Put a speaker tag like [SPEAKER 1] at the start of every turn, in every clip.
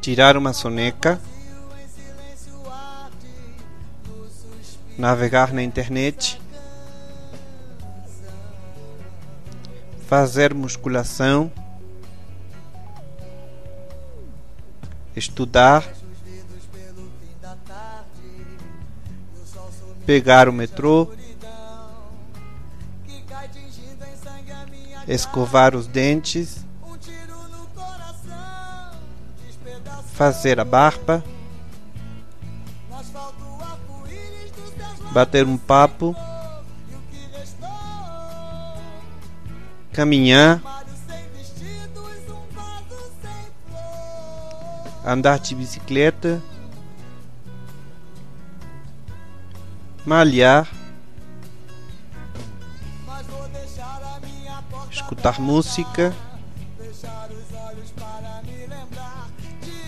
[SPEAKER 1] tirar uma soneca, navegar na internet, fazer musculação, estudar, pegar o metrô, escovar os dentes, fazer a barba, bater um papo, caminhar, andar de bicicleta, malhar, escutar música,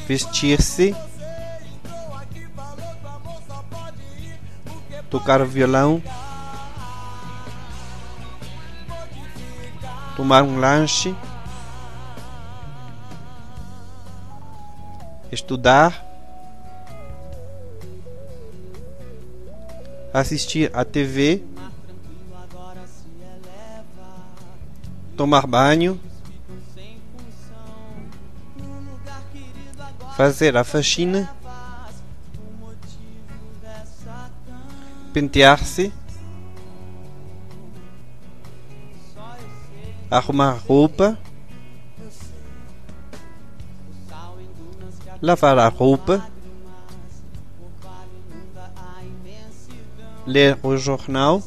[SPEAKER 1] vestir-se, tocar violão, tomar um lanche, estudar, assistir a TV, tomar banho, fazer a faxina, pentear-se, arrumar roupa, lavar a roupa, ler o jornal,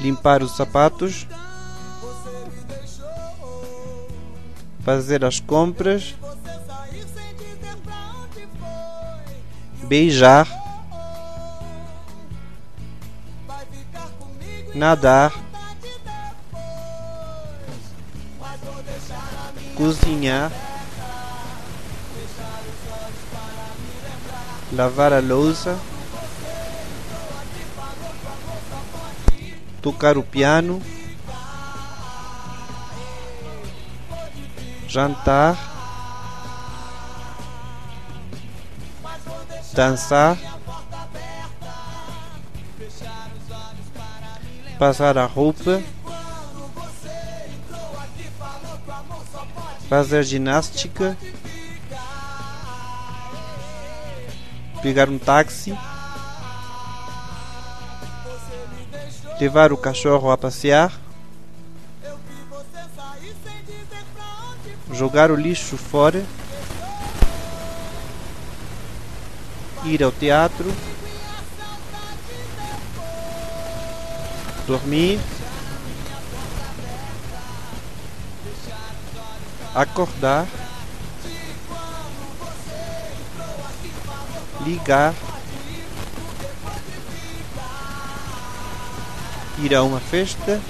[SPEAKER 1] limpar os sapatos, fazer as compras, beijar, nadar, cozinhar, lavar a louça, tocar o piano, jantar, dançar, passar a roupa, fazer ginástica, pegar um táxi, levar o cachorro a passear, jogar o lixo fora, ir ao teatro, dormir, acordar, ligar, ir a uma festa,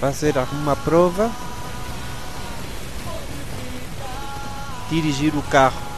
[SPEAKER 1] fazer uma prova, dirigir o carro